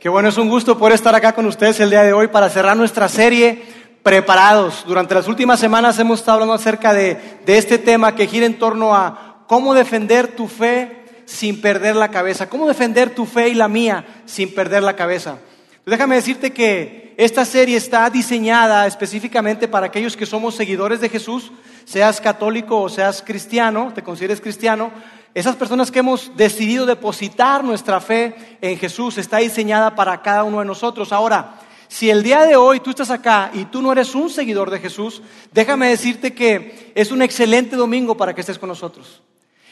Qué bueno, es un gusto poder estar acá con ustedes el día de hoy para cerrar nuestra serie Preparados. Durante las últimas semanas hemos estado hablando acerca de, este tema que gira en torno a cómo defender tu fe sin perder la cabeza, cómo defender tu fe y la mía sin perder la cabeza. Déjame decirte que esta serie está diseñada específicamente para aquellos que somos seguidores de Jesús, seas católico o seas cristiano, te consideres cristiano, esas personas que hemos decidido depositar nuestra fe en Jesús está diseñada para cada uno de nosotros. Ahora, si el día de hoy tú estás acá y tú no eres un seguidor de Jesús, déjame decirte que es un excelente domingo para que estés con nosotros.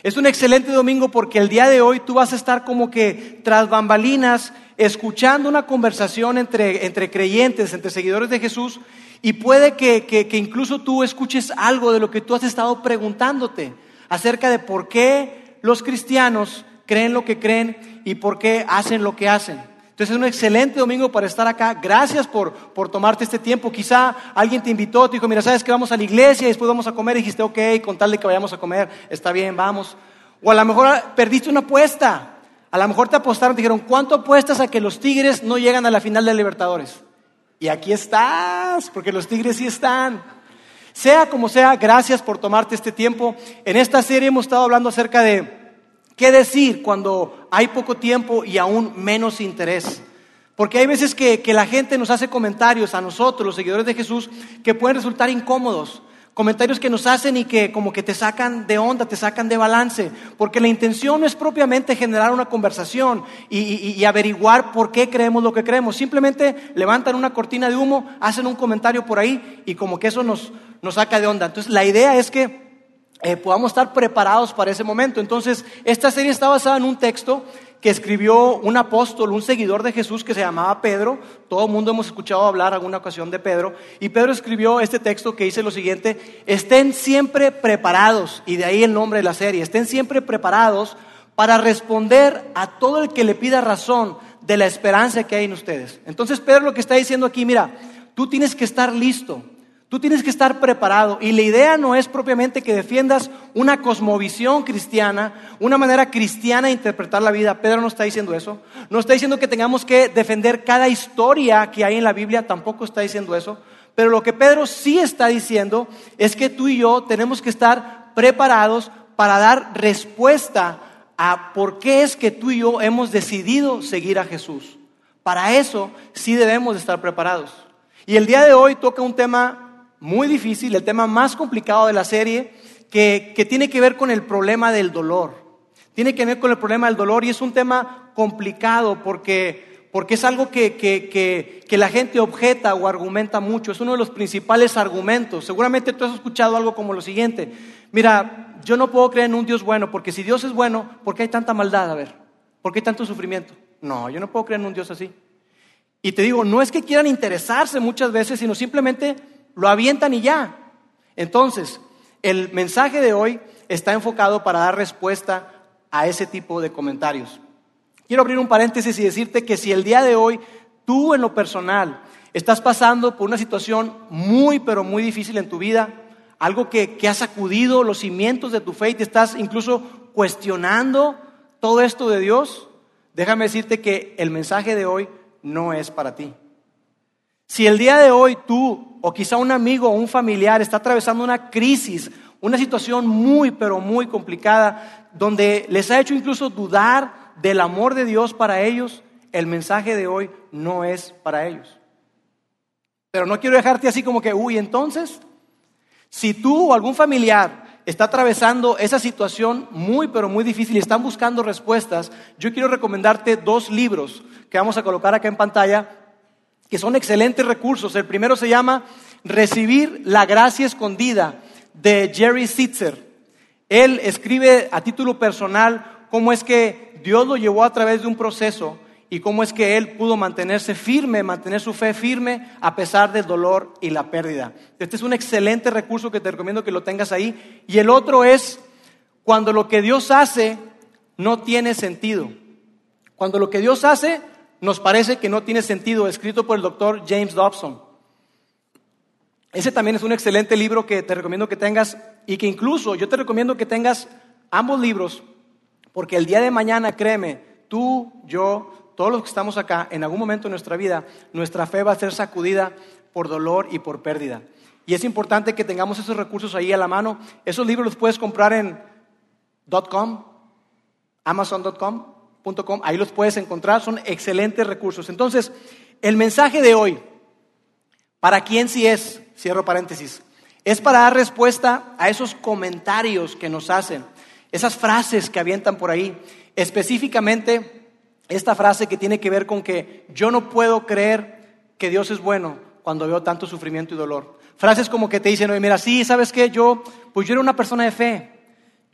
Es un excelente domingo porque el día de hoy tú vas a estar como que tras bambalinas escuchando una conversación entre, entre creyentes, entre seguidores de Jesús y puede que, que incluso tú escuches algo de lo que tú has estado preguntándote acerca de por qué los cristianos creen lo que creen y por qué hacen lo que hacen. Entonces es un excelente domingo para estar acá. Gracias por, por tomarte este tiempo. Quizá alguien te invitó, te dijo, mira, sabes que vamos a la iglesia y después vamos a comer y dijiste, ok, con tal de que vayamos a comer, está bien, vamos. O a lo mejor perdiste una apuesta. A lo mejor te apostaron, te dijeron, ¿cuánto apuestas a que los Tigres no llegan a la final de Libertadores? Y aquí estás, porque los Tigres sí están. Sea como sea, gracias por tomarte este tiempo. En esta serie hemos estado hablando acerca de qué decir cuando hay poco tiempo y aún menos interés. Porque hay veces que, la gente nos hace comentarios a nosotros, los seguidores de Jesús, que pueden resultar incómodos. Comentarios que nos hacen y que como que te sacan de onda, te sacan de balance. Porque la intención no es propiamente generar una conversación y, averiguar por qué creemos lo que creemos. Simplemente levantan una cortina de humo, hacen un comentario por ahí y como que eso nos, nos saca de onda. Entonces, la idea es que eh, podamos estar preparados para ese momento. Entonces, esta serie está basada en un texto que escribió un apóstol, un seguidor de Jesús que se llamaba Pedro. Todo el mundo hemos escuchado hablar alguna ocasión de Pedro. Y Pedro escribió este texto que dice lo siguiente, estén siempre preparados, y de ahí el nombre de la serie, estén siempre preparados para responder a todo el que le pida razón de la esperanza que hay en ustedes. Entonces Pedro lo que está diciendo aquí, mira, tú tienes que estar listo Tú tienes que estar preparado y la idea no es propiamente que defiendas una cosmovisión cristiana, una manera cristiana de interpretar la vida. Pedro no está diciendo eso. No está diciendo que tengamos que defender cada historia que hay en la Biblia, tampoco está diciendo eso. Pero lo que Pedro sí está diciendo es que tú y yo tenemos que estar preparados para dar respuesta a por qué es que tú y yo hemos decidido seguir a Jesús. Para eso sí debemos estar preparados. Y el día de hoy toca un tema muy difícil, el tema más complicado de la serie, que, tiene que ver con el problema del dolor. Tiene que ver con el problema del dolor y es un tema complicado porque, porque es algo que, que, la gente objeta o argumenta mucho. Es uno de los principales argumentos. Seguramente tú has escuchado algo como lo siguiente. Mira, yo no puedo creer en un Dios bueno porque si Dios es bueno, ¿por qué hay tanta maldad? A ver, ¿por qué hay tanto sufrimiento? No, yo no puedo creer en un Dios así. Y te digo, no es que quieran interesarse muchas veces, sino simplemente lo avientan y ya. Entonces, el mensaje de hoy está enfocado para dar respuesta a ese tipo de comentarios. Quiero abrir un paréntesis y decirte que si el día de hoy tú en lo personal estás pasando por una situación muy, pero muy difícil en tu vida, algo que, que ha sacudido los cimientos de tu fe y te estás incluso cuestionando todo esto de Dios, déjame decirte que el mensaje de hoy no es para ti. Si el día de hoy tú o quizá un amigo o un familiar está atravesando una crisis, una situación muy, pero muy complicada, donde les ha hecho incluso dudar del amor de Dios para ellos, el mensaje de hoy no es para ellos. Pero no quiero dejarte así como que, uy, entonces, si tú o algún familiar está atravesando esa situación muy, pero muy difícil y están buscando respuestas, yo quiero recomendarte dos libros que vamos a colocar acá en pantalla que son excelentes recursos. El primero se llama Recibir la gracia escondida de Jerry Sitzer. Él escribe a título personal cómo es que Dios lo llevó a través de un proceso y cómo es que él pudo mantenerse firme, mantener su fe firme a pesar del dolor y la pérdida. Este es un excelente recurso que te recomiendo que lo tengas ahí. Y el otro es cuando lo que Dios hace no tiene sentido. Cuando lo que Dios hace nos parece que no tiene sentido, escrito por el doctor James Dobson. Ese también es un excelente libro que te recomiendo que tengas y que incluso yo te recomiendo que tengas ambos libros, porque el día de mañana, créeme, tú, yo, todos los que estamos acá, en algún momento de nuestra vida, nuestra fe va a ser sacudida por dolor y por pérdida. Y es importante que tengamos esos recursos ahí a la mano. Esos libros los puedes comprar en .com, amazon.com, ahí los puedes encontrar, son excelentes recursos. Entonces, el mensaje de hoy, ¿para quién sí es? Cierro paréntesis. Es para dar respuesta a esos comentarios que nos hacen, esas frases que avientan por ahí. Específicamente, esta frase que tiene que ver con que yo no puedo creer que Dios es bueno cuando veo tanto sufrimiento y dolor. Frases como que te dicen, oye, mira, sí, ¿sabes qué? Yo, pues yo era una persona de fe.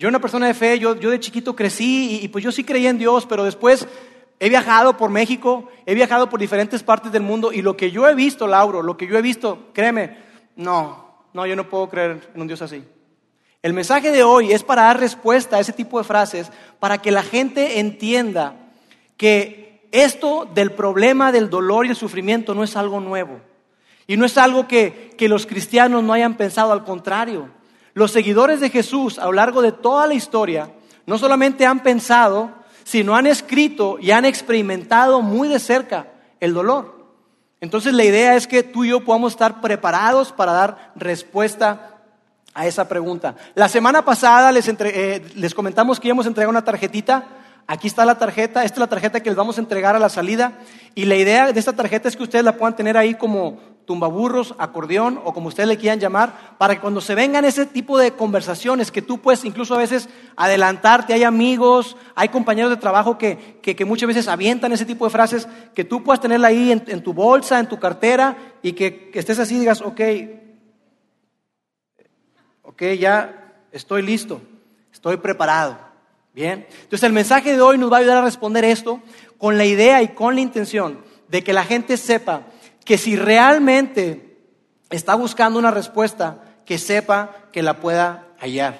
Yo era una persona de fe, yo, yo de chiquito crecí y, pues yo sí creía en Dios, pero después he viajado por México, he viajado por diferentes partes del mundo y lo que yo he visto, Lauro, lo que yo he visto, créeme, no, no, yo no puedo creer en un Dios así. El mensaje de hoy es para dar respuesta a ese tipo de frases, para que la gente entienda que esto del problema del dolor y el sufrimiento no es algo nuevo. Y no es algo que, los cristianos no hayan pensado, al contrario. Los seguidores de Jesús a lo largo de toda la historia no solamente han pensado, sino han escrito y han experimentado muy de cerca el dolor. Entonces la idea es que tú y yo podamos estar preparados para dar respuesta a esa pregunta. La semana pasada les, eh, comentamos que íbamos a entregar una tarjetita. Aquí está la tarjeta, esta es la tarjeta que les vamos a entregar a la salida. Y la idea de esta tarjeta es que ustedes la puedan tener ahí como tumbaburros, acordeón o como ustedes le quieran llamar, para que cuando se vengan ese tipo de conversaciones, que tú puedes incluso a veces adelantarte, hay amigos, hay compañeros de trabajo que, que, muchas veces avientan ese tipo de frases, que tú puedas tenerla ahí en, en tu bolsa, en tu cartera, y que, que estés así y digas, ok, ok, ya estoy listo, estoy preparado. Bien, entonces el mensaje de hoy nos va a ayudar a responder esto con la idea y con la intención de que la gente sepa que si realmente está buscando una respuesta, que sepa que la pueda hallar.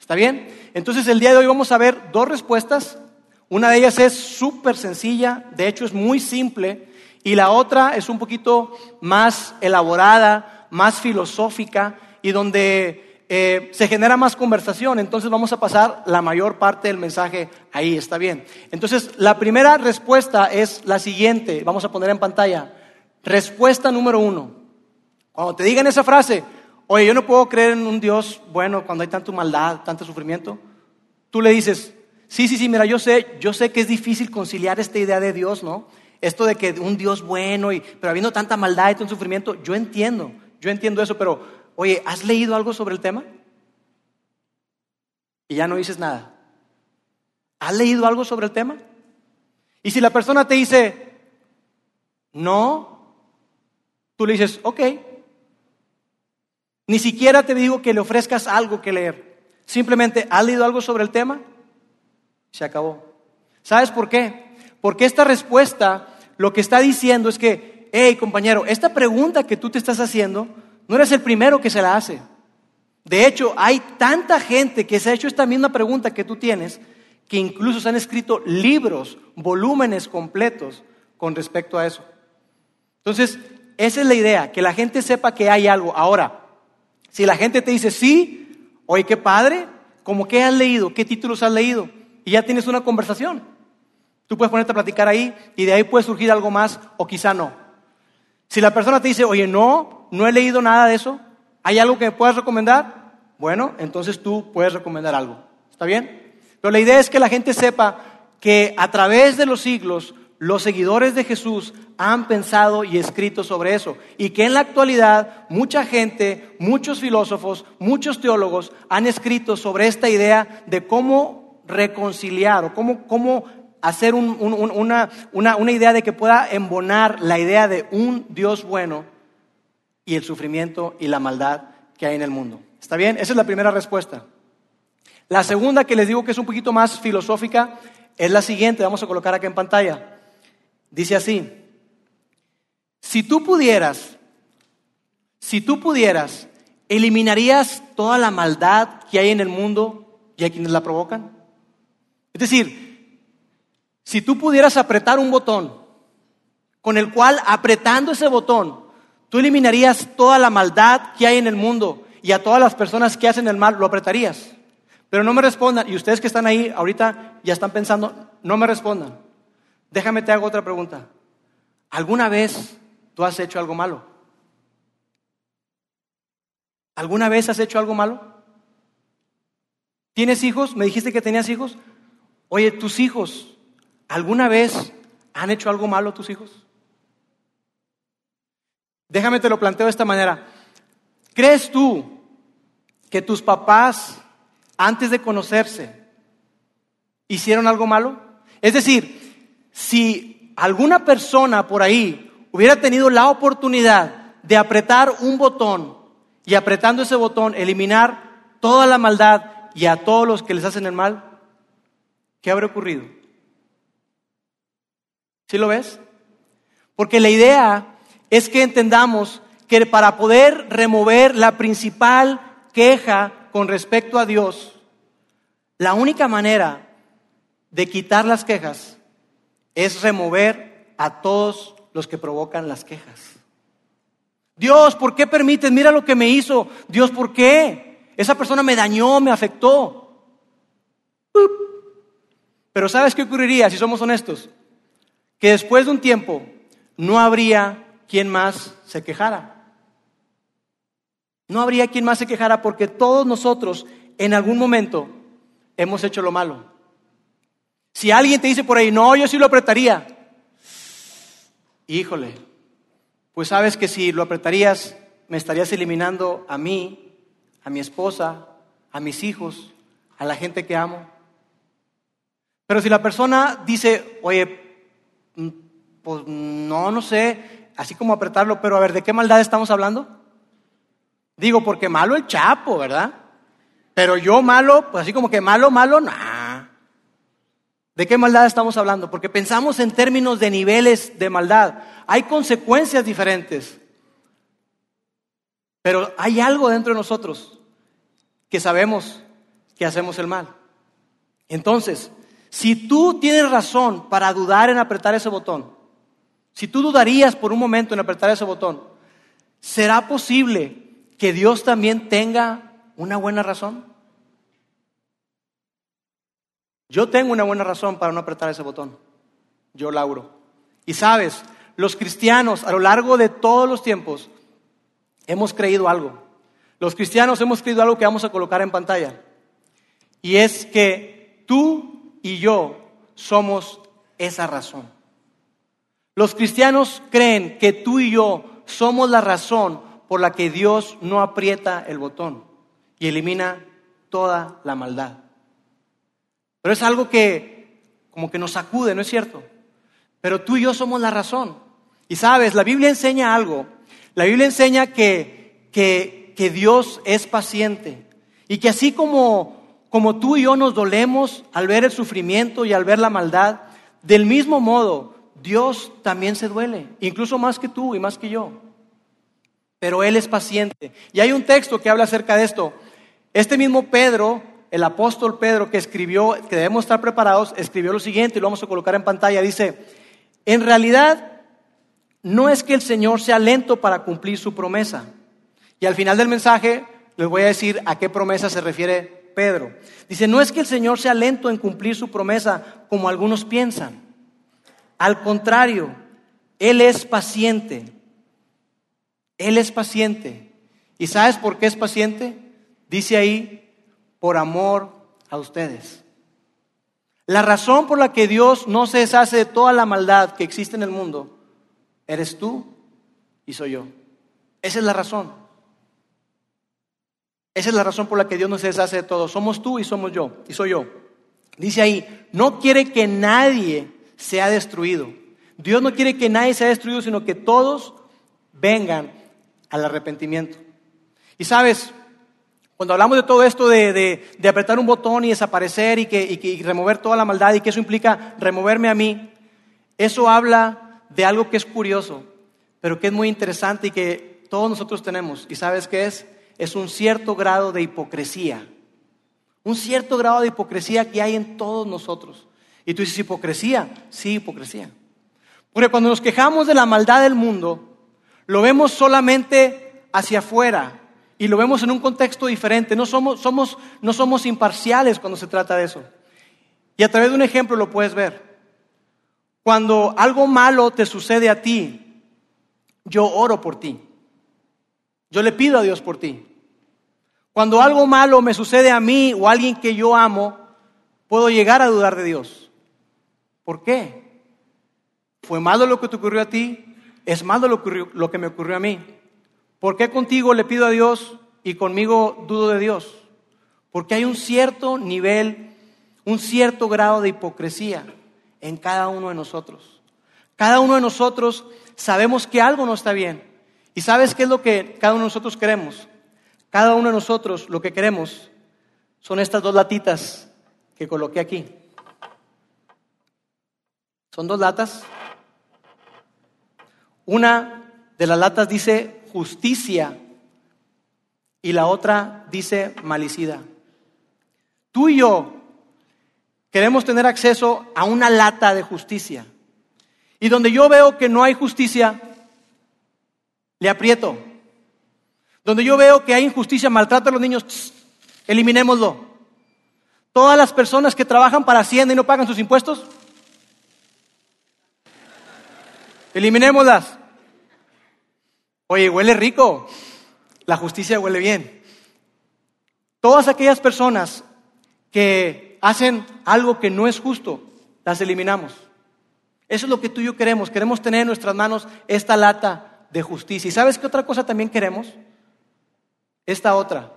¿Está bien? Entonces el día de hoy vamos a ver dos respuestas. Una de ellas es súper sencilla, de hecho es muy simple, y la otra es un poquito más elaborada, más filosófica, y donde eh, se genera más conversación, entonces vamos a pasar la mayor parte del mensaje ahí, está bien. Entonces, la primera respuesta es la siguiente, vamos a poner en pantalla. Respuesta número uno. Cuando te digan esa frase, oye, yo no puedo creer en un Dios bueno cuando hay tanta maldad, tanto sufrimiento, tú le dices, sí, sí, sí, mira, yo sé, yo sé que es difícil conciliar esta idea de Dios, ¿no? Esto de que un Dios bueno, pero habiendo tanta maldad y tanto sufrimiento, yo entiendo, yo entiendo eso, pero oye, ¿has leído algo sobre el tema? Y ya no dices nada. ¿Has leído algo sobre el tema? Y si la persona te dice, no, tú le dices, ok. Ni siquiera te digo que le ofrezcas algo que leer. Simplemente, ¿has leído algo sobre el tema? Se acabó. ¿Sabes por qué? Porque esta respuesta lo que está diciendo es que, hey compañero, esta pregunta que tú te estás haciendo no eres el primero que se la hace. De hecho, hay tanta gente que se ha hecho esta misma pregunta que tú tienes, que incluso se han escrito libros, volúmenes completos con respecto a eso. Entonces, esa es la idea, que la gente sepa que hay algo. Ahora, si la gente te dice, sí, oye, qué padre, ¿cómo qué has leído? ¿Qué títulos has leído? Y ya tienes una conversación. Tú puedes ponerte a platicar ahí y de ahí puede surgir algo más o quizá no. Si la persona te dice, oye, no, no he leído nada de eso, ¿hay algo que me puedas recomendar? Bueno, entonces tú puedes recomendar algo. ¿Está bien? Pero la idea es que la gente sepa que a través de los siglos los seguidores de Jesús han pensado y escrito sobre eso. Y que en la actualidad mucha gente, muchos filósofos, muchos teólogos han escrito sobre esta idea de cómo reconciliar o cómo, cómo hacer una, una idea de que pueda embonar la idea de un Dios bueno y el sufrimiento y la maldad que hay en el mundo. ¿Está bien? Esa es la primera respuesta. La segunda que les digo que es un poquito más filosófica es la siguiente, vamos a colocar acá en pantalla. Dice así, si tú pudieras, si tú pudieras, ¿eliminarías toda la maldad que hay en el mundo y a quienes la provocan? Es decir, si tú pudieras apretar un botón con el cual apretando ese botón tú eliminarías toda la maldad que hay en el mundo y a todas las personas que hacen el mal lo apretarías. Pero no me respondan, y ustedes que están ahí ahorita ya están pensando, no me respondan. Déjame te hago otra pregunta. ¿Alguna vez tú has hecho algo malo? ¿Alguna vez has hecho algo malo? ¿Tienes hijos? ¿Me dijiste que tenías hijos? Oye, tus hijos, ¿alguna vez han hecho algo malo tus hijos? Déjame te lo planteo de esta manera. ¿Crees tú que tus papás, antes de conocerse, hicieron algo malo? Es decir, si alguna persona por ahí hubiera tenido la oportunidad de apretar un botón y apretando ese botón eliminar toda la maldad y a todos los que les hacen el mal, ¿qué habría ocurrido? ¿Sí lo ves? Porque la idea es que entendamos que para poder remover la principal queja con respecto a Dios, la única manera de quitar las quejas es remover a todos los que provocan las quejas. Dios, ¿por qué permites? Mira lo que me hizo. Dios, ¿por qué? Esa persona me dañó, me afectó. Pero ¿sabes qué ocurriría si somos honestos? Que después de un tiempo no habría quien más se quejara. No habría quien más se quejara porque todos nosotros en algún momento hemos hecho lo malo. Si alguien te dice por ahí, no, yo sí lo apretaría. Híjole, pues sabes que si lo apretarías, me estarías eliminando a mí, a mi esposa, a mis hijos, a la gente que amo. Pero si la persona dice, oye, mm, pues no, no sé, así como apretarlo, pero a ver, ¿de qué maldad estamos hablando? Digo, porque malo el chapo, ¿verdad? Pero yo malo, pues así como que malo, malo, nah. ¿De qué maldad estamos hablando? Porque pensamos en términos de niveles de maldad. Hay consecuencias diferentes. Pero hay algo dentro de nosotros que sabemos que hacemos el mal. Entonces, si tú tienes razón para dudar en apretar ese botón, si tú dudarías por un momento en apretar ese botón, ¿será posible que Dios también tenga una buena razón? Yo tengo una buena razón para no apretar ese botón. Yo, Lauro. Y sabes, los cristianos a lo largo de todos los tiempos hemos creído algo. Los cristianos hemos creído algo que vamos a colocar en pantalla. Y es que tú y yo somos esa razón. Los cristianos creen que tú y yo somos la razón por la que Dios no aprieta el botón y elimina toda la maldad. Pero es algo que como que nos sacude, ¿no es cierto? Pero tú y yo somos la razón. Y sabes, la Biblia enseña algo. La Biblia enseña que, que, que Dios es paciente y que así como, como tú y yo nos dolemos al ver el sufrimiento y al ver la maldad, del mismo modo Dios también se duele, incluso más que tú y más que yo. Pero Él es paciente. Y hay un texto que habla acerca de esto. Este mismo Pedro, el apóstol Pedro que escribió, que debemos estar preparados, escribió lo siguiente y lo vamos a colocar en pantalla. Dice, en realidad no es que el Señor sea lento para cumplir su promesa. Y al final del mensaje les voy a decir a qué promesa se refiere Pedro. Dice, no es que el Señor sea lento en cumplir su promesa como algunos piensan al contrario, Él es paciente. Él es paciente. ¿Y sabes por qué es paciente? Dice ahí, por amor a ustedes. La razón por la que Dios no se deshace de toda la maldad que existe en el mundo, eres tú y soy yo. Esa es la razón. Esa es la razón por la que Dios no se deshace de todo. Somos tú y somos yo, y soy yo. Dice ahí, no quiere que nadie sea destruido. Dios no quiere que nadie sea destruido, sino que todos vengan al arrepentimiento. Y sabes, cuando hablamos de todo esto de, apretar un botón y desaparecer y, que, y remover toda la maldad y que eso implica removerme a mí, eso habla de algo que es curioso, pero que es muy interesante y que todos nosotros tenemos. ¿Y sabes qué es? Es un cierto grado de hipocresía. Un cierto grado de hipocresía que hay en todos nosotros. Y tú dices, hipocresía. Sí, hipocresía. Porque cuando nos quejamos de la maldad del mundo, lo vemos solamente hacia afuera y lo vemos en un contexto diferente. No somos, somos, no somos imparciales cuando se trata de eso. Y a través de un ejemplo lo puedes ver. Cuando algo malo te sucede a ti, yo oro por ti. Yo le pido a Dios por ti. Cuando algo malo me sucede a mí o a alguien que yo amo, puedo llegar a dudar de Dios. ¿Por qué? ¿Fue malo lo que te ocurrió a ti? ¿Es malo lo, lo que me ocurrió a mí? ¿Por qué contigo le pido a Dios y conmigo dudo de Dios? Porque hay un cierto nivel, un cierto grado de hipocresía en cada uno de nosotros. Cada uno de nosotros sabemos que algo no está bien. ¿Y sabes qué es lo que cada uno de nosotros queremos? Cada uno de nosotros lo que queremos son estas dos latitas que coloqué aquí. Son dos latas. Una de las latas dice justicia y la otra dice malicida. Tú y yo queremos tener acceso a una lata de justicia. Y donde yo veo que no hay justicia, le aprieto. Donde yo veo que hay injusticia, maltrato a los niños, eliminémoslo. Todas las personas que trabajan para Hacienda y no pagan sus impuestos, eliminémoslas. Oye, huele rico. La justicia huele bien. Todas aquellas personas que hacen algo que no es justo, las eliminamos. Eso es lo que tú y yo queremos. Queremos tener en nuestras manos esta lata de justicia. ¿Y sabes qué otra cosa también queremos? Esta otra,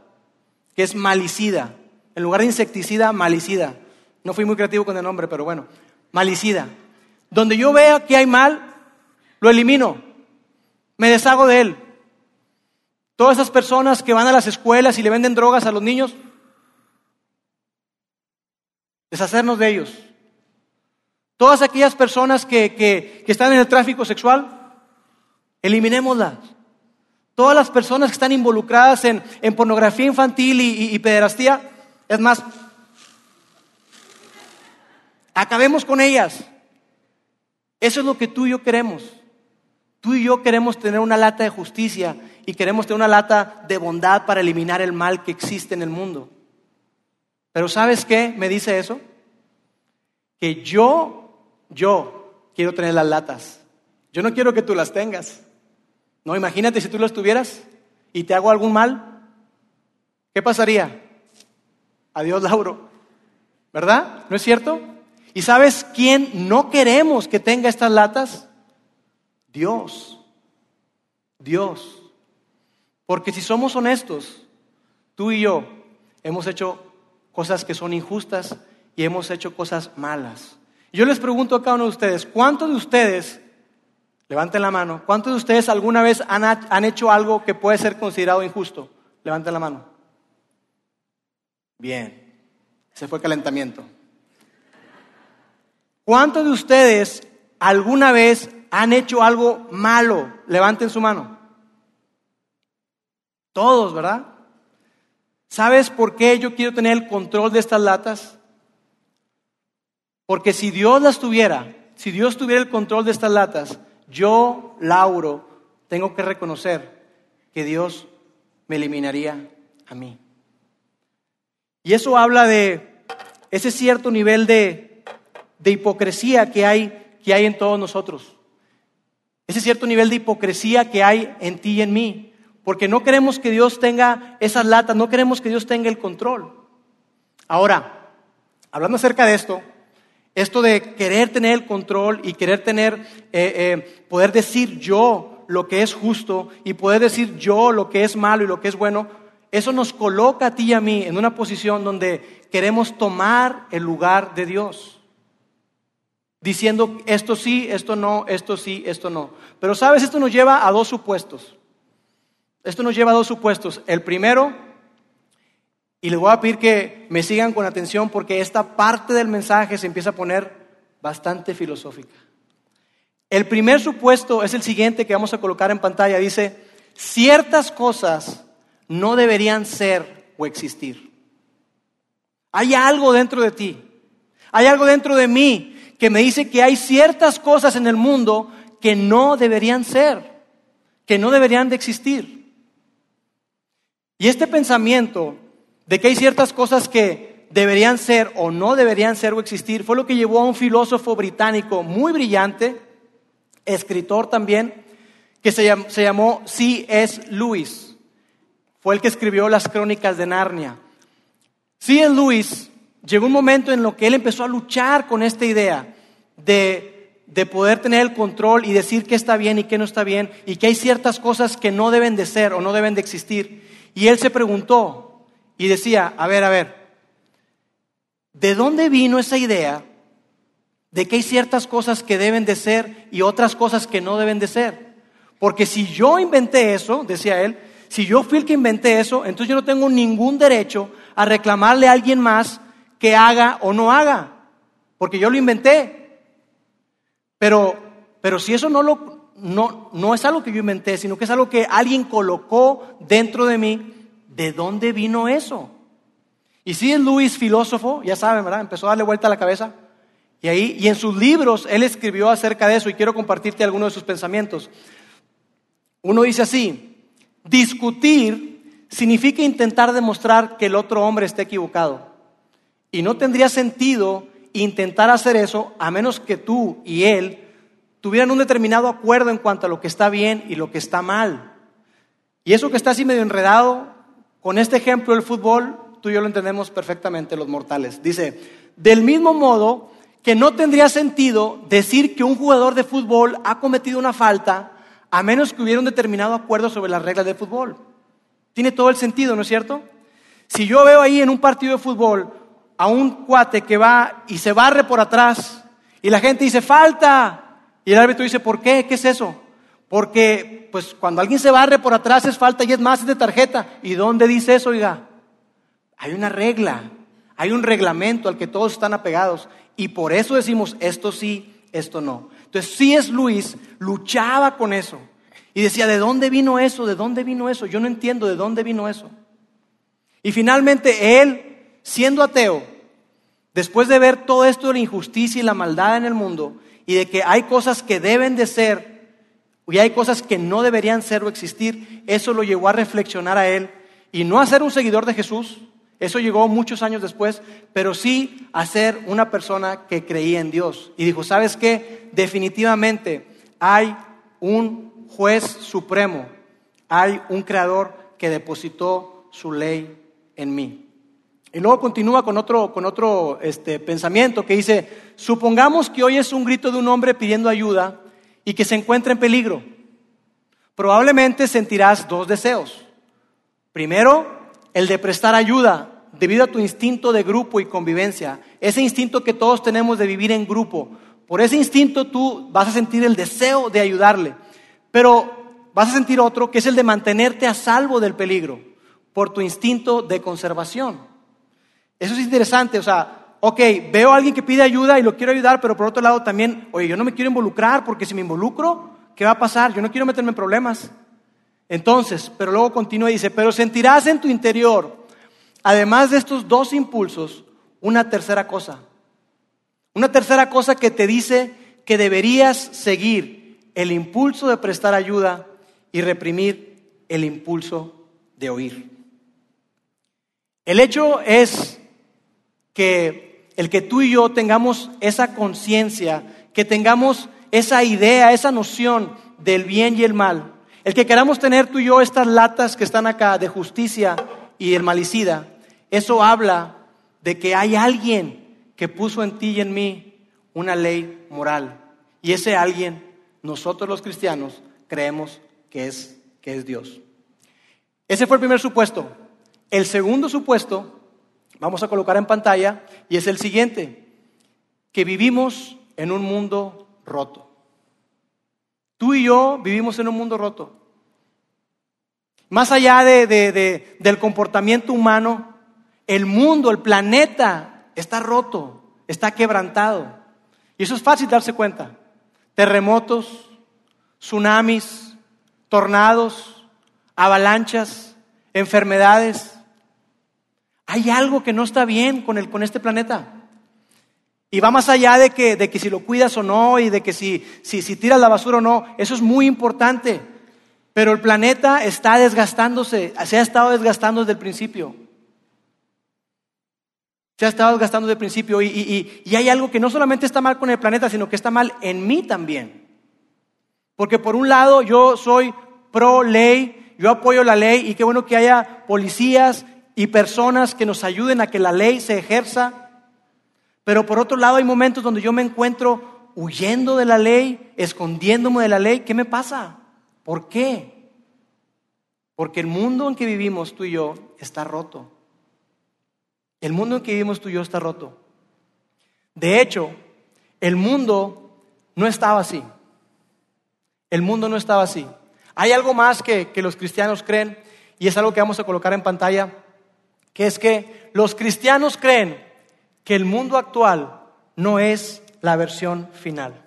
que es malicida. En lugar de insecticida, malicida. No fui muy creativo con el nombre, pero bueno, malicida. Donde yo vea que hay mal, lo elimino. Me deshago de él. Todas esas personas que van a las escuelas y le venden drogas a los niños, deshacernos de ellos. Todas aquellas personas que, están en el tráfico sexual, eliminémoslas. Todas las personas que están involucradas en, pornografía infantil y, y pederastía, es más, acabemos con ellas. Eso es lo que tú y yo queremos. Tú y yo queremos tener una lata de justicia y queremos tener una lata de bondad para eliminar el mal que existe en el mundo. Pero ¿sabes qué me dice eso? Que yo, yo quiero tener las latas. Yo no quiero que tú las tengas. No, imagínate si tú las tuvieras y te hago algún mal. ¿Qué pasaría? Adiós, Lauro. ¿Verdad? ¿No es cierto? ¿Y sabes quién no queremos que tenga estas latas? Dios. Dios. Porque si somos honestos, tú y yo hemos hecho cosas que son injustas y hemos hecho cosas malas. Yo les pregunto a cada uno de ustedes, ¿cuántos de ustedes, levanten la mano, cuántos de ustedes alguna vez han, han hecho algo que puede ser considerado injusto? Levanten la mano. Bien, ese fue calentamiento. ¿Cuántos de ustedes alguna vez han hecho algo malo? Levanten su mano. Todos, ¿verdad? ¿Sabes por qué yo quiero tener el control de estas latas? Porque si Dios las tuviera, si Dios tuviera el control de estas latas, yo, Lauro, tengo que reconocer que Dios me eliminaría a mí. Y eso habla de ese cierto nivel de, de hipocresía que hay, que hay en todos nosotros. Ese cierto nivel de hipocresía que hay en ti y en mí. Porque no queremos que Dios tenga esas latas, no queremos que Dios tenga el control. Ahora, hablando acerca de esto, esto de querer tener el control y querer tener, eh, eh, poder decir yo lo que es justo y poder decir yo lo que es malo y lo que es bueno, eso nos coloca a ti y a mí en una posición donde queremos tomar el lugar de Dios. Diciendo esto sí, esto no, esto sí, esto no. Pero sabes, esto nos lleva a dos supuestos. Esto nos lleva a dos supuestos. El primero, y les voy a pedir que me sigan con atención porque esta parte del mensaje se empieza a poner bastante filosófica. El primer supuesto es el siguiente que vamos a colocar en pantalla. Dice, ciertas cosas no deberían ser o existir. Hay algo dentro de ti, hay algo dentro de mí que me dice que hay ciertas cosas en el mundo que no deberían ser, que no deberían de existir. Y este pensamiento de que hay ciertas cosas que deberían ser o no deberían ser o existir fue lo que llevó a un filósofo británico muy brillante, escritor también, que se llamó, se llamó C.S. Lewis. Fue el que escribió las crónicas de Narnia. C.S. Lewis llegó un momento en lo que él empezó a luchar con esta idea de, de poder tener el control y decir qué está bien y qué no está bien y que hay ciertas cosas que no deben de ser o no deben de existir. Y él se preguntó y decía, a ver, a ver, ¿de dónde vino esa idea de que hay ciertas cosas que deben de ser y otras cosas que no deben de ser? Porque si yo inventé eso, decía él, si yo fui el que inventé eso, entonces yo no tengo ningún derecho a reclamarle a alguien más que haga o no haga, porque yo lo inventé. Pero, pero si eso no, lo, no, no es algo que yo inventé, sino que es algo que alguien colocó dentro de mí, ¿de dónde vino eso? Y si es Luis, filósofo, ya saben, ¿verdad? Empezó a darle vuelta a la cabeza. Y ahí, y en sus libros, él escribió acerca de eso y quiero compartirte algunos de sus pensamientos. Uno dice así, discutir significa intentar demostrar que el otro hombre está equivocado. Y no tendría sentido intentar hacer eso a menos que tú y él tuvieran un determinado acuerdo en cuanto a lo que está bien y lo que está mal. Y eso que está así medio enredado, con este ejemplo del fútbol, tú y yo lo entendemos perfectamente los mortales. Dice, del mismo modo que no tendría sentido decir que un jugador de fútbol ha cometido una falta a menos que hubiera un determinado acuerdo sobre las reglas del fútbol. Tiene todo el sentido, ¿no es cierto? Si yo veo ahí en un partido de fútbol a un cuate que va y se barre por atrás y la gente dice, falta. Y el árbitro dice, ¿por qué? ¿Qué es eso? Porque pues cuando alguien se barre por atrás es falta y es más es de tarjeta. ¿Y dónde dice eso, oiga? Hay una regla, hay un reglamento al que todos están apegados y por eso decimos esto sí, esto no. Entonces, sí es Luis, luchaba con eso y decía, ¿de dónde vino eso? ¿De dónde vino eso? Yo no entiendo de dónde vino eso. Y finalmente él siendo ateo, después de ver todo esto de la injusticia y la maldad en el mundo, y de que hay cosas que deben de ser, y hay cosas que no deberían ser o existir, eso lo llevó a reflexionar a él, y no a ser un seguidor de Jesús, eso llegó muchos años después, pero sí a ser una persona que creía en Dios. Y dijo, ¿sabes qué? Definitivamente hay un juez supremo, hay un creador que depositó su ley en mí. Y luego continúa con otro, con otro este, pensamiento que dice, supongamos que hoy es un grito de un hombre pidiendo ayuda y que se encuentra en peligro. Probablemente sentirás dos deseos. Primero, el de prestar ayuda debido a tu instinto de grupo y convivencia. Ese instinto que todos tenemos de vivir en grupo. Por ese instinto tú vas a sentir el deseo de ayudarle. Pero vas a sentir otro que es el de mantenerte a salvo del peligro por tu instinto de conservación. Eso es interesante, o sea, ok, veo a alguien que pide ayuda y lo quiero ayudar, pero por otro lado también, oye, yo no me quiero involucrar porque si me involucro, ¿qué va a pasar? Yo no quiero meterme en problemas. Entonces, pero luego continúa y dice, pero sentirás en tu interior, además de estos dos impulsos, una tercera cosa. Una tercera cosa que te dice que deberías seguir el impulso de prestar ayuda y reprimir el impulso de oír. El hecho es que el que tú y yo tengamos esa conciencia, que tengamos esa idea, esa noción del bien y el mal, el que queramos tener tú y yo estas latas que están acá de justicia y el malicida, eso habla de que hay alguien que puso en ti y en mí una ley moral. Y ese alguien, nosotros los cristianos, creemos que es, que es Dios. Ese fue el primer supuesto. El segundo supuesto vamos a colocar en pantalla y es el siguiente, que vivimos en un mundo roto. Tú y yo vivimos en un mundo roto. Más allá de, del comportamiento humano, el mundo, el planeta está roto, está quebrantado. Y eso es fácil darse cuenta. Terremotos, tsunamis, tornados, avalanchas, enfermedades, hay algo que no está bien con, el, con este planeta. Y va más allá de que, de que si lo cuidas o no y de que si, si, si tiras la basura o no. Eso es muy importante. Pero el planeta está desgastándose, se ha estado desgastando desde el principio. Se ha estado gastando de principio y, y hay algo que no solamente está mal con el planeta, sino que está mal en mí también. Porque por un lado yo soy pro ley, yo apoyo la ley y qué bueno que haya policías y personas que nos ayuden a que la ley se ejerza. Pero por otro lado hay momentos donde yo me encuentro huyendo de la ley, escondiéndome de la ley. ¿Qué me pasa? ¿Por qué? Porque el mundo en que vivimos tú y yo está roto. El mundo en que vivimos tú y yo está roto. De hecho, el mundo no estaba así. El mundo no estaba así. Hay algo más que, los cristianos creen, y es algo que vamos a colocar en pantalla, que es que los cristianos creen que el mundo actual no es la versión final.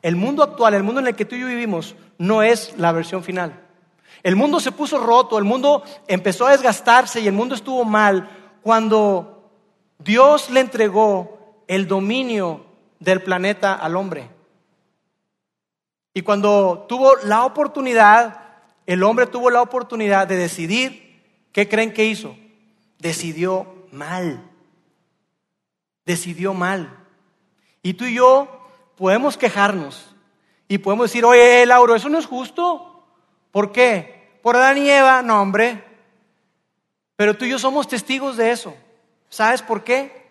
El mundo actual, el mundo en el que tú y yo vivimos, no es la versión final. El mundo se puso roto, el mundo empezó a desgastarse y el mundo estuvo mal cuando Dios le entregó el dominio del planeta al hombre. Y cuando tuvo la oportunidad, el hombre tuvo la oportunidad de decidir, ¿qué creen que hizo? Decidió mal. Decidió mal. Y tú y yo podemos quejarnos y podemos decir, oye, Lauro, eso no es justo. ¿Por qué? Por Adán y Eva, no, hombre. Pero tú y yo somos testigos de eso. ¿Sabes por qué?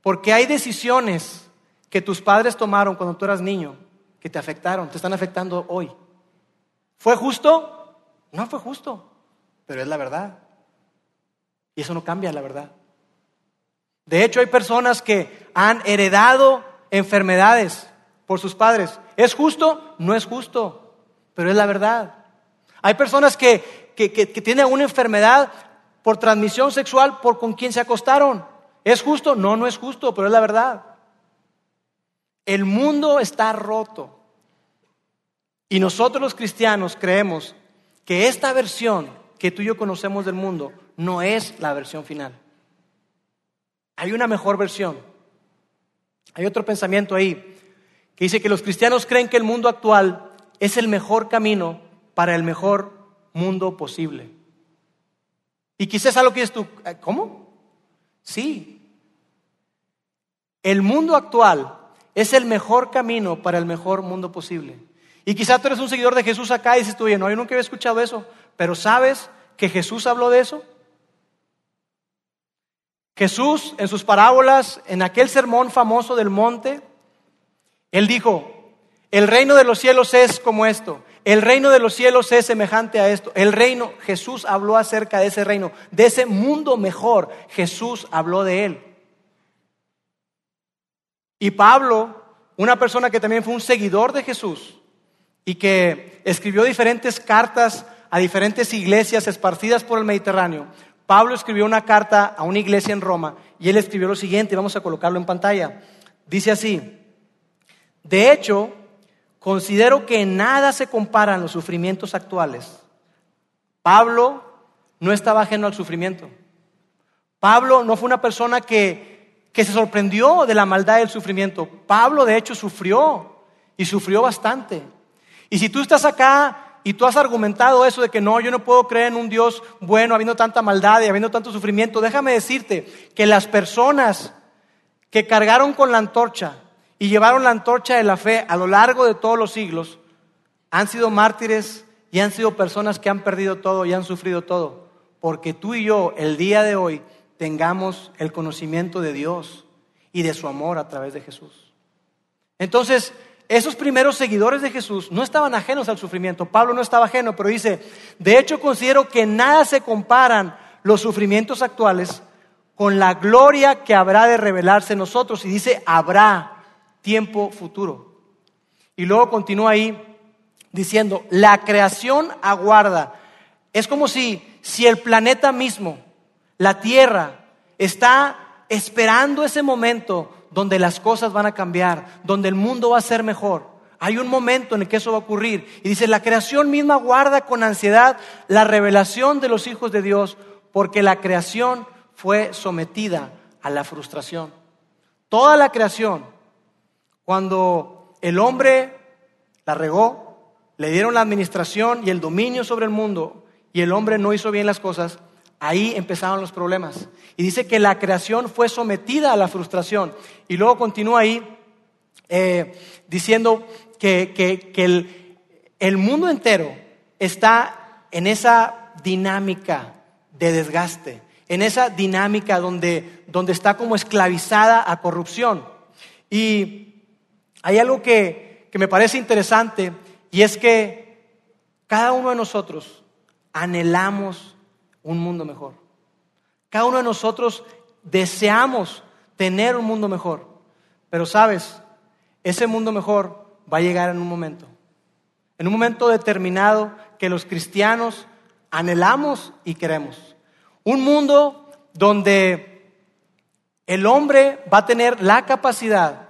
Porque hay decisiones que tus padres tomaron cuando tú eras niño que te afectaron, te están afectando hoy. ¿Fue justo? No fue justo, pero es la verdad. Y eso no cambia la verdad. De hecho, hay personas que han heredado enfermedades por sus padres. ¿Es justo? No es justo, pero es la verdad. Hay personas que, que, que, tienen una enfermedad por transmisión sexual por con quien se acostaron. ¿Es justo? No, no es justo, pero es la verdad. El mundo está roto. Y nosotros los cristianos creemos que esta versión que tú y yo conocemos del mundo no es la versión final. Hay una mejor versión. Hay otro pensamiento ahí que dice que los cristianos creen que el mundo actual es el mejor camino para el mejor mundo posible. Y quizás algo que tú, ¿cómo? Sí. El mundo actual es el mejor camino para el mejor mundo posible. Y quizá tú eres un seguidor de Jesús acá y dices tú, oye, no, yo nunca había escuchado eso, pero ¿sabes que Jesús habló de eso? Jesús en sus parábolas, en aquel sermón famoso del monte, él dijo, el reino de los cielos es como esto, el reino de los cielos es semejante a esto, el reino, Jesús habló acerca de ese reino, de ese mundo mejor, Jesús habló de él. Y Pablo, una persona que también fue un seguidor de Jesús y que escribió diferentes cartas a diferentes iglesias esparcidas por el Mediterráneo, Pablo escribió una carta a una iglesia en Roma y él escribió lo siguiente, vamos a colocarlo en pantalla. Dice así, de hecho, considero que nada se comparan los sufrimientos actuales. Pablo no estaba ajeno al sufrimiento. Pablo no fue una persona que que se sorprendió de la maldad del sufrimiento. Pablo de hecho sufrió y sufrió bastante. Y si tú estás acá y tú has argumentado eso de que no, yo no puedo creer en un Dios bueno habiendo tanta maldad y habiendo tanto sufrimiento, déjame decirte que las personas que cargaron con la antorcha y llevaron la antorcha de la fe a lo largo de todos los siglos han sido mártires y han sido personas que han perdido todo y han sufrido todo. Porque tú y yo el día de hoy tengamos el conocimiento de Dios y de su amor a través de Jesús. Entonces, esos primeros seguidores de Jesús no estaban ajenos al sufrimiento. Pablo no estaba ajeno, pero dice, de hecho considero que nada se comparan los sufrimientos actuales con la gloria que habrá de revelarse en nosotros. Y dice, habrá tiempo futuro. Y luego continúa ahí diciendo, la creación aguarda. Es como si, si el planeta mismo la tierra está esperando ese momento donde las cosas van a cambiar, donde el mundo va a ser mejor. Hay un momento en el que eso va a ocurrir. Y dice, la creación misma guarda con ansiedad la revelación de los hijos de Dios, porque la creación fue sometida a la frustración. Toda la creación, cuando el hombre la regó, le dieron la administración y el dominio sobre el mundo, y el hombre no hizo bien las cosas, ahí empezaron los problemas. Y dice que la creación fue sometida a la frustración. Y luego continúa ahí eh, diciendo que, el, el mundo entero está en esa dinámica de desgaste, en esa dinámica donde, donde está como esclavizada a corrupción. Y hay algo que, que me parece interesante y es que cada uno de nosotros anhelamos un mundo mejor. Cada uno de nosotros deseamos tener un mundo mejor. Pero sabes, ese mundo mejor va a llegar en un momento. En un momento determinado que los cristianos anhelamos y queremos. Un mundo donde el hombre va a tener la capacidad.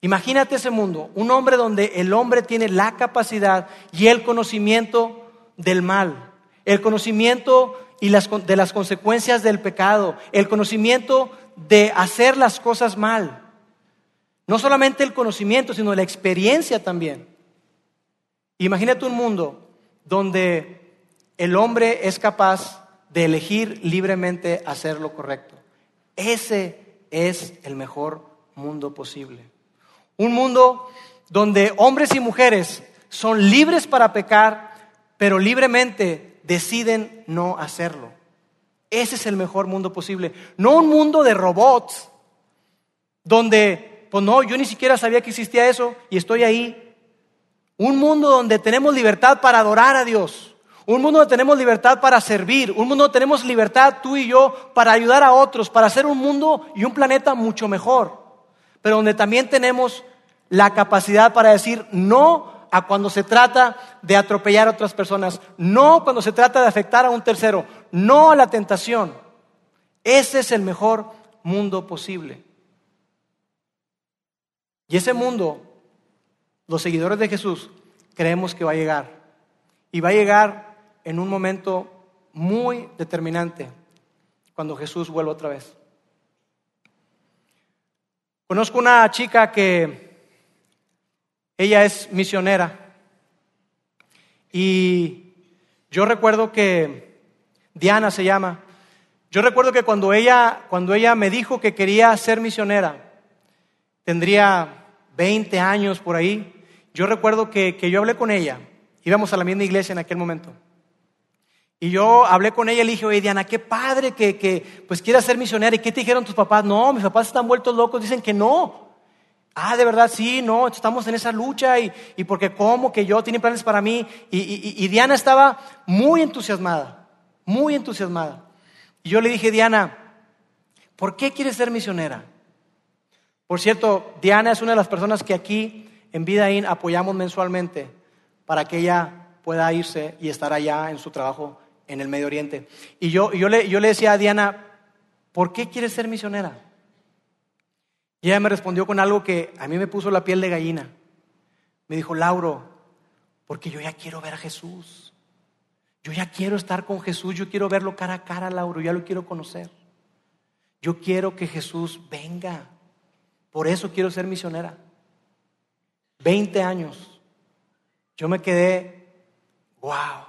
Imagínate ese mundo, un hombre donde el hombre tiene la capacidad y el conocimiento del mal, el conocimiento y las, de las consecuencias del pecado, el conocimiento de hacer las cosas mal. No solamente el conocimiento, sino la experiencia también. Imagínate un mundo donde el hombre es capaz de elegir libremente hacer lo correcto. Ese es el mejor mundo posible. Un mundo donde hombres y mujeres son libres para pecar, pero libremente deciden no hacerlo. Ese es el mejor mundo posible. No un mundo de robots, donde, pues no, yo ni siquiera sabía que existía eso y estoy ahí. Un mundo donde tenemos libertad para adorar a Dios. Un mundo donde tenemos libertad para servir. Un mundo donde tenemos libertad tú y yo para ayudar a otros, para hacer un mundo y un planeta mucho mejor. Pero donde también tenemos la capacidad para decir no a cuando se trata de atropellar a otras personas, no cuando se trata de afectar a un tercero, no a la tentación. Ese es el mejor mundo posible. Y ese mundo, los seguidores de Jesús, creemos que va a llegar. Y va a llegar en un momento muy determinante, cuando Jesús vuelva otra vez. Conozco una chica que ella es misionera. Y yo recuerdo que Diana se llama. Yo recuerdo que cuando ella, cuando ella me dijo que quería ser misionera, tendría 20 años por ahí. Yo recuerdo que, yo hablé con ella. Íbamos a la misma iglesia en aquel momento. Y yo hablé con ella y le dije, oye Diana, qué padre que, que pues quieras ser misionera. ¿Y qué te dijeron tus papás? No, mis papás están vueltos locos, dicen que no. Ah, de verdad, sí, no, estamos en esa lucha y, y porque cómo que yo tiene planes para mí. Y, Diana estaba muy entusiasmada, muy entusiasmada. Y yo le dije, Diana, ¿por qué quieres ser misionera? Por cierto, Diana es una de las personas que aquí en Vidaín apoyamos mensualmente para que ella pueda irse y estar allá en su trabajo en el Medio Oriente. Y yo, yo, le, yo le decía a Diana, ¿por qué quieres ser misionera? Y ella me respondió con algo que a mí me puso la piel de gallina. Me dijo, Lauro, porque yo ya quiero ver a Jesús. Yo ya quiero estar con Jesús, yo quiero verlo cara a cara, Lauro, ya lo quiero conocer. Yo quiero que Jesús venga. Por eso quiero ser misionera. Veinte años. Yo me quedé, wow,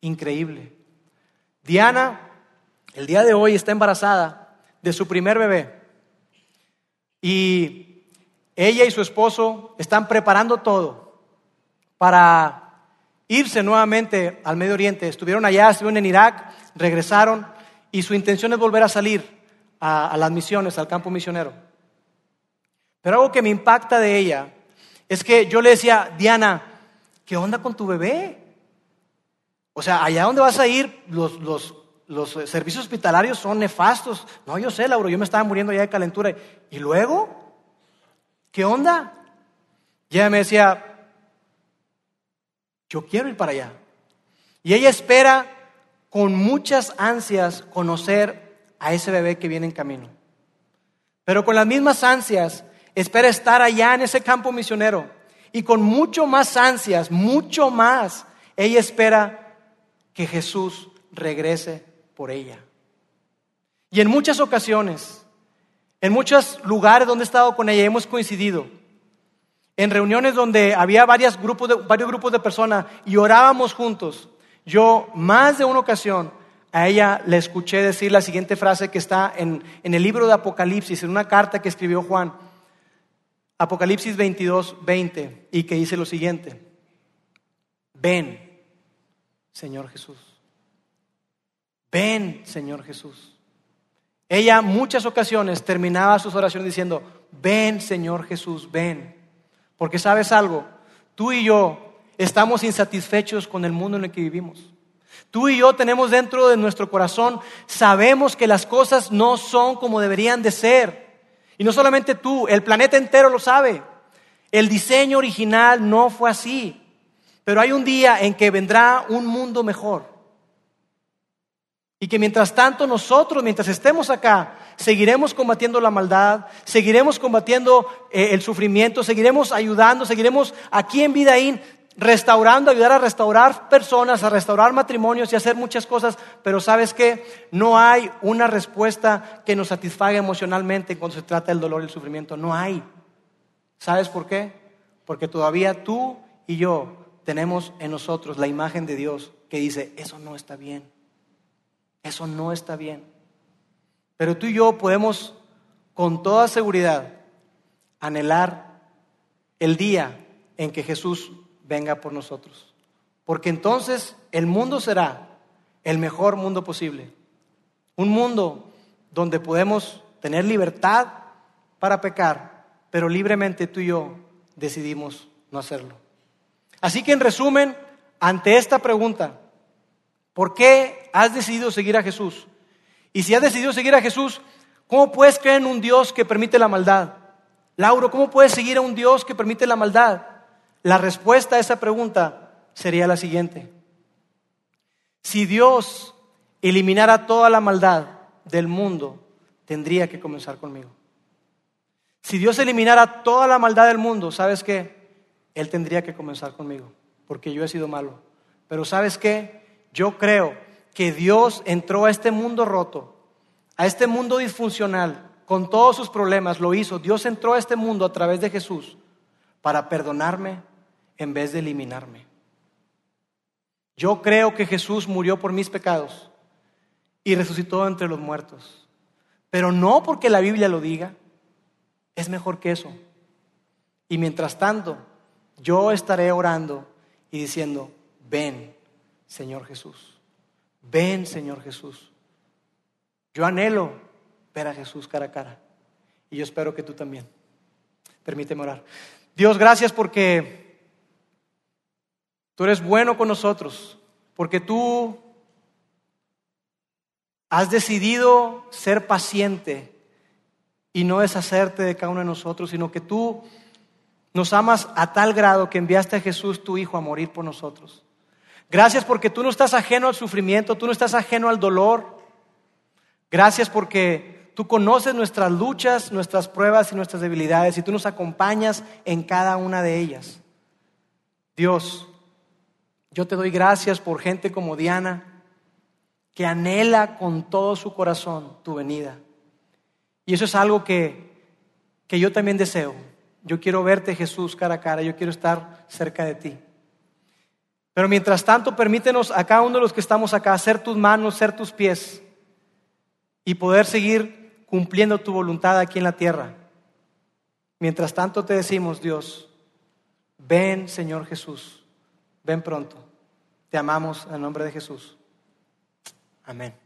increíble. Diana, el día de hoy está embarazada de su primer bebé. Y ella y su esposo están preparando todo para irse nuevamente al Medio Oriente. Estuvieron allá, estuvieron en Irak, regresaron y su intención es volver a salir a, las misiones, al campo misionero. Pero algo que me impacta de ella es que yo le decía, Diana, ¿qué onda con tu bebé? O sea, allá donde vas a ir, los, los, los servicios hospitalarios son nefastos. No, yo sé, Lauro, yo me estaba muriendo ya de calentura. ¿Y luego? ¿Qué onda? Y ella me decía, yo quiero ir para allá. Y ella espera con muchas ansias conocer a ese bebé que viene en camino. Pero con las mismas ansias espera estar allá en ese campo misionero. Y con mucho más ansias, mucho más, ella espera que Jesús regrese por ella. Y en muchas ocasiones, en muchos lugares donde he estado con ella, hemos coincidido. En reuniones donde había varios grupos de, varios grupos de personas y orábamos juntos. Yo, más de una ocasión, a ella le escuché decir la siguiente frase que está en, en el libro de Apocalipsis, en una carta que escribió Juan. Apocalipsis 22, 20, y que dice lo siguiente. Ven, Señor Jesús. Ven, Señor Jesús. Ella muchas ocasiones terminaba sus oraciones diciendo, ven, Señor Jesús, ven. Porque sabes algo, tú y yo estamos insatisfechos con el mundo en el que vivimos. Tú y yo tenemos dentro de nuestro corazón, sabemos que las cosas no son como deberían de ser. Y no solamente tú, el planeta entero lo sabe. El diseño original no fue así. Pero hay un día en que vendrá un mundo mejor. Y que mientras tanto nosotros, mientras estemos acá, seguiremos combatiendo la maldad, seguiremos combatiendo eh, el sufrimiento, seguiremos ayudando, seguiremos aquí en Vidaín restaurando, ayudar a restaurar personas, a restaurar matrimonios y hacer muchas cosas, pero sabes que no hay una respuesta que nos satisfaga emocionalmente cuando se trata del dolor y el sufrimiento, no hay. ¿Sabes por qué? Porque todavía tú y yo tenemos en nosotros la imagen de Dios que dice, eso no está bien, eso no está bien. Pero tú y yo podemos con toda seguridad anhelar el día en que Jesús venga por nosotros. Porque entonces el mundo será el mejor mundo posible. Un mundo donde podemos tener libertad para pecar, pero libremente tú y yo decidimos no hacerlo. Así que en resumen, ante esta pregunta, ¿por qué has decidido seguir a Jesús? Y si has decidido seguir a Jesús, ¿cómo puedes creer en un Dios que permite la maldad? Lauro, ¿cómo puedes seguir a un Dios que permite la maldad? La respuesta a esa pregunta sería la siguiente. Si Dios eliminara toda la maldad del mundo, tendría que comenzar conmigo. Si Dios eliminara toda la maldad del mundo, ¿sabes qué? Él tendría que comenzar conmigo, porque yo he sido malo. Pero ¿sabes qué? Yo creo que Dios entró a este mundo roto, a este mundo disfuncional, con todos sus problemas, lo hizo. Dios entró a este mundo a través de Jesús para perdonarme, en vez de eliminarme. Yo creo que Jesús murió por mis pecados y resucitó entre los muertos. Pero no porque la Biblia lo diga, es mejor que eso. Y mientras tanto, yo estaré orando y diciendo, ven, Señor Jesús, ven, Señor Jesús. Yo anhelo ver a Jesús cara a cara y yo espero que tú también. Permíteme orar. Dios, gracias porque Tú eres bueno con nosotros porque tú has decidido ser paciente y no deshacerte de cada uno de nosotros, sino que tú nos amas a tal grado que enviaste a Jesús, tu Hijo, a morir por nosotros. Gracias porque tú no estás ajeno al sufrimiento, tú no estás ajeno al dolor. Gracias porque tú conoces nuestras luchas, nuestras pruebas y nuestras debilidades y tú nos acompañas en cada una de ellas. Dios, yo te doy gracias por gente como Diana, que anhela con todo su corazón tu venida. Y eso es algo que, que yo también deseo. Yo quiero verte, Jesús, cara a cara. Yo quiero estar cerca de ti. Pero mientras tanto, permítenos a cada uno de los que estamos acá ser tus manos, ser tus pies y poder seguir cumpliendo tu voluntad aquí en la tierra. Mientras tanto te decimos, Dios, ven Señor Jesús, ven pronto. Te amamos en el nombre de Jesús. Amén.